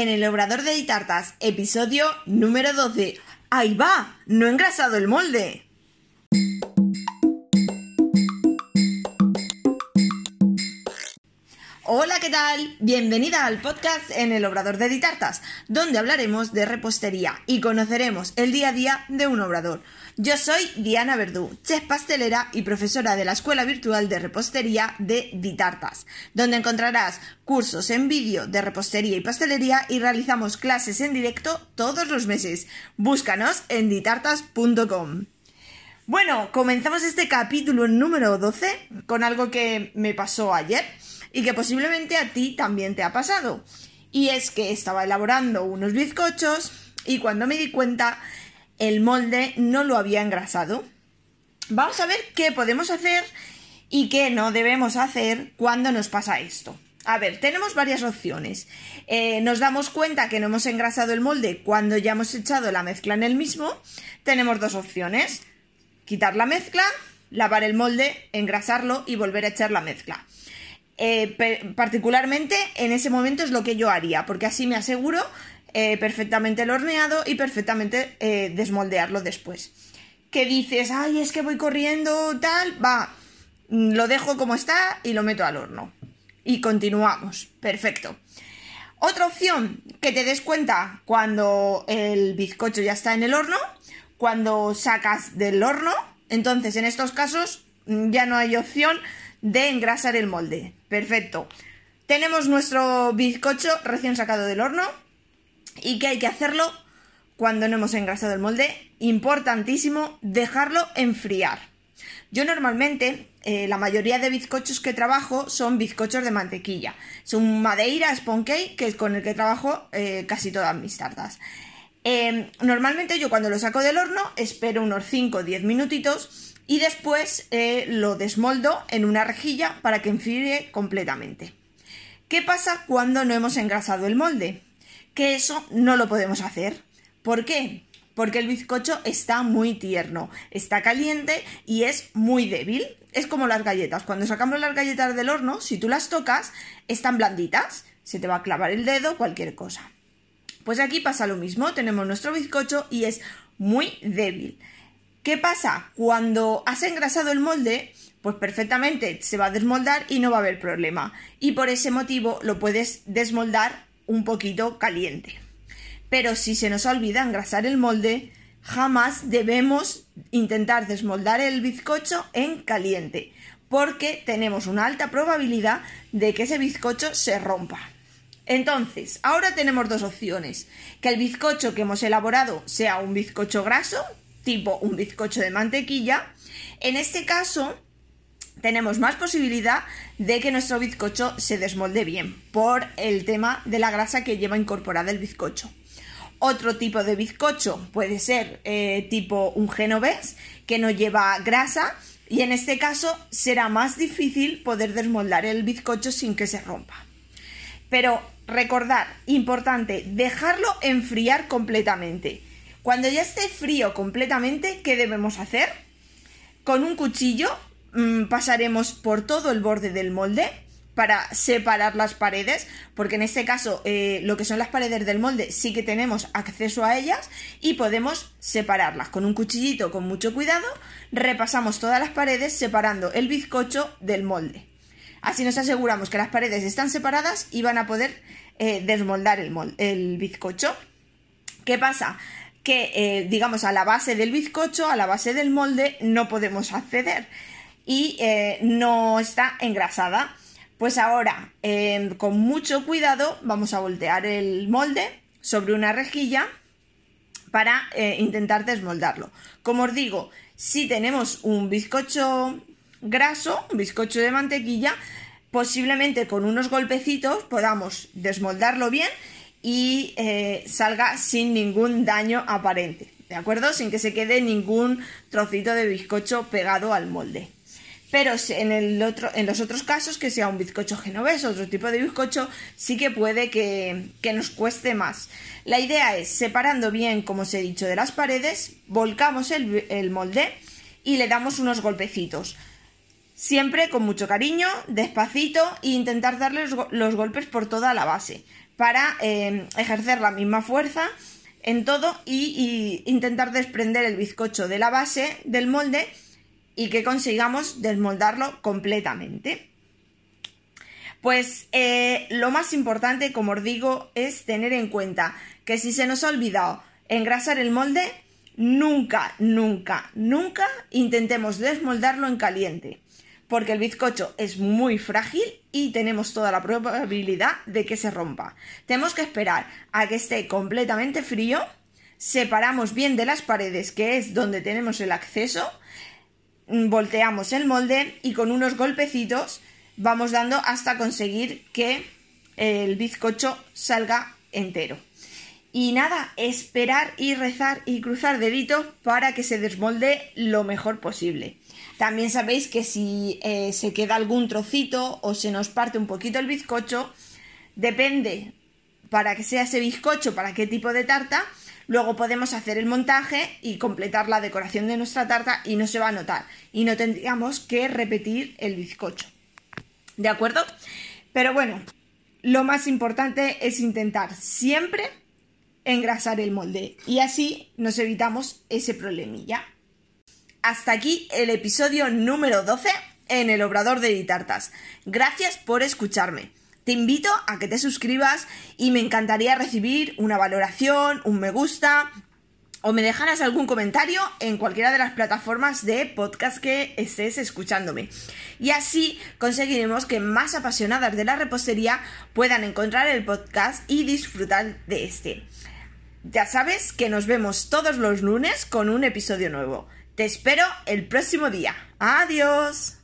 en el Obrador de Ditartas, episodio número 12. ¡Ahí va! ¡No he engrasado el molde! Hola, ¿qué tal? Bienvenida al podcast en el Obrador de Ditartas, donde hablaremos de repostería y conoceremos el día a día de un obrador. Yo soy Diana Verdú, chef pastelera y profesora de la Escuela Virtual de Repostería de Ditartas, donde encontrarás cursos en vídeo de repostería y pastelería y realizamos clases en directo todos los meses. Búscanos en ditartas.com. Bueno, comenzamos este capítulo número 12 con algo que me pasó ayer y que posiblemente a ti también te ha pasado. Y es que estaba elaborando unos bizcochos y cuando me di cuenta el molde no lo había engrasado. Vamos a ver qué podemos hacer y qué no debemos hacer cuando nos pasa esto. A ver, tenemos varias opciones. Eh, nos damos cuenta que no hemos engrasado el molde cuando ya hemos echado la mezcla en el mismo. Tenemos dos opciones. Quitar la mezcla, lavar el molde, engrasarlo y volver a echar la mezcla. Eh, particularmente en ese momento es lo que yo haría, porque así me aseguro eh, perfectamente el horneado y perfectamente eh, desmoldearlo después. Que dices, ay, es que voy corriendo, tal, va, mm, lo dejo como está y lo meto al horno. Y continuamos, perfecto. Otra opción, que te des cuenta cuando el bizcocho ya está en el horno, cuando sacas del horno, entonces en estos casos mm, ya no hay opción de engrasar el molde. Perfecto. Tenemos nuestro bizcocho recién sacado del horno. ¿Y qué hay que hacerlo cuando no hemos engrasado el molde? Importantísimo, dejarlo enfriar. Yo normalmente, eh, la mayoría de bizcochos que trabajo son bizcochos de mantequilla. Son Madeira Spawn Cake, que es con el que trabajo eh, casi todas mis tartas. Em, normalmente yo cuando lo saco del horno espero unos 5 o 10 minutitos y después eh, lo desmoldo en una rejilla para que enfríe completamente. ¿Qué pasa cuando no hemos engrasado el molde? Que eso no lo podemos hacer. ¿Por qué? Porque el bizcocho está muy tierno, está caliente y es muy débil. Es como las galletas. Cuando sacamos las galletas del horno, si tú las tocas, están blanditas. Se te va a clavar el dedo, cualquier cosa. Pues aquí pasa lo mismo. Tenemos nuestro bizcocho y es muy débil. ¿Qué pasa? Cuando has engrasado el molde, pues perfectamente se va a desmoldar y no va a haber problema. Y por ese motivo lo puedes desmoldar un poquito caliente. Pero si se nos olvida engrasar el molde, jamás debemos intentar desmoldar el bizcocho en caliente, porque tenemos una alta probabilidad de que ese bizcocho se rompa. Entonces, ahora tenemos dos opciones. Que el bizcocho que hemos elaborado sea un bizcocho graso, tipo un bizcocho de mantequilla, en este caso tenemos más posibilidad de que nuestro bizcocho se desmolde bien por el tema de la grasa que lleva incorporada el bizcocho. Otro tipo de bizcocho puede ser eh, tipo un genovés que no lleva grasa y en este caso será más difícil poder desmoldar el bizcocho sin que se rompa. Pero recordar, importante, dejarlo enfriar completamente. Cuando ya esté frío completamente, ¿qué debemos hacer? Con un cuchillo mmm, pasaremos por todo el borde del molde para separar las paredes, porque en este caso eh, lo que son las paredes del molde sí que tenemos acceso a ellas y podemos separarlas. Con un cuchillito con mucho cuidado repasamos todas las paredes separando el bizcocho del molde. Así nos aseguramos que las paredes están separadas y van a poder eh, desmoldar el bizcocho. ¿Qué pasa? Que, eh, digamos, a la base del bizcocho, a la base del molde, no podemos acceder y eh, no está engrasada. Pues ahora, em, con mucho cuidado, vamos a voltear el molde sobre una rejilla para eh, intentar desmoldarlo. Como os digo, si tenemos un bizcocho graso, un bizcocho de mantequilla, posiblemente con unos golpecitos podamos desmoldarlo bien y eh, salga sin ningún daño aparente, ¿de acuerdo? Sin que se quede ningún trocito de bizcocho pegado al molde. Pero en, los otros casos, que sea un bizcocho genovés otro tipo de bizcocho, sí que puede que, nos cueste más. La idea es, separando bien, como os he dicho, de las paredes, volcamos el molde y le damos unos golpecitos. Siempre con mucho cariño, despacito e intentar darle los, golpes por toda la base para eh, ejercer la misma fuerza en todo y, intentar desprender el bizcocho de la base del molde y que consigamos desmoldarlo completamente. Pues eh, lo más importante, como os digo, es tener en cuenta que si se nos ha olvidado engrasar el molde, nunca, nunca, nunca intentemos desmoldarlo en caliente porque el bizcocho es muy frágil y tenemos toda la probabilidad de que se rompa. Tenemos que esperar a que esté completamente frío, separamos bien de las paredes, que es donde tenemos el acceso, volteamos el molde y con unos golpecitos vamos dando hasta conseguir que el bizcocho salga entero. Y nada, esperar y rezar y cruzar deditos para que se desmolde lo mejor posible. También sabéis que si eh, se queda algún trocito o se nos parte un poquito el bizcocho, depende para que sea ese bizcocho, para qué tipo de tarta, luego podemos hacer el montaje y completar la decoración de nuestra tarta y no se va a notar y no tendríamos que repetir el bizcocho. ¿De acuerdo? Pero bueno, lo más importante es intentar siempre engrasar el molde y así nos evitamos ese problemilla. Hasta aquí el episodio número 12 en el Obrador de Ditartas. Gracias por escucharme. Te invito a que te suscribas y me encantaría recibir una valoración, un me gusta o me dejaras algún comentario en cualquiera de las plataformas de podcast que estés escuchándome. Y así conseguiremos que más apasionadas de la repostería puedan encontrar el podcast y disfrutar de este. Ya sabes que nos vemos todos los lunes con un episodio nuevo. Te espero el próximo día. Adiós.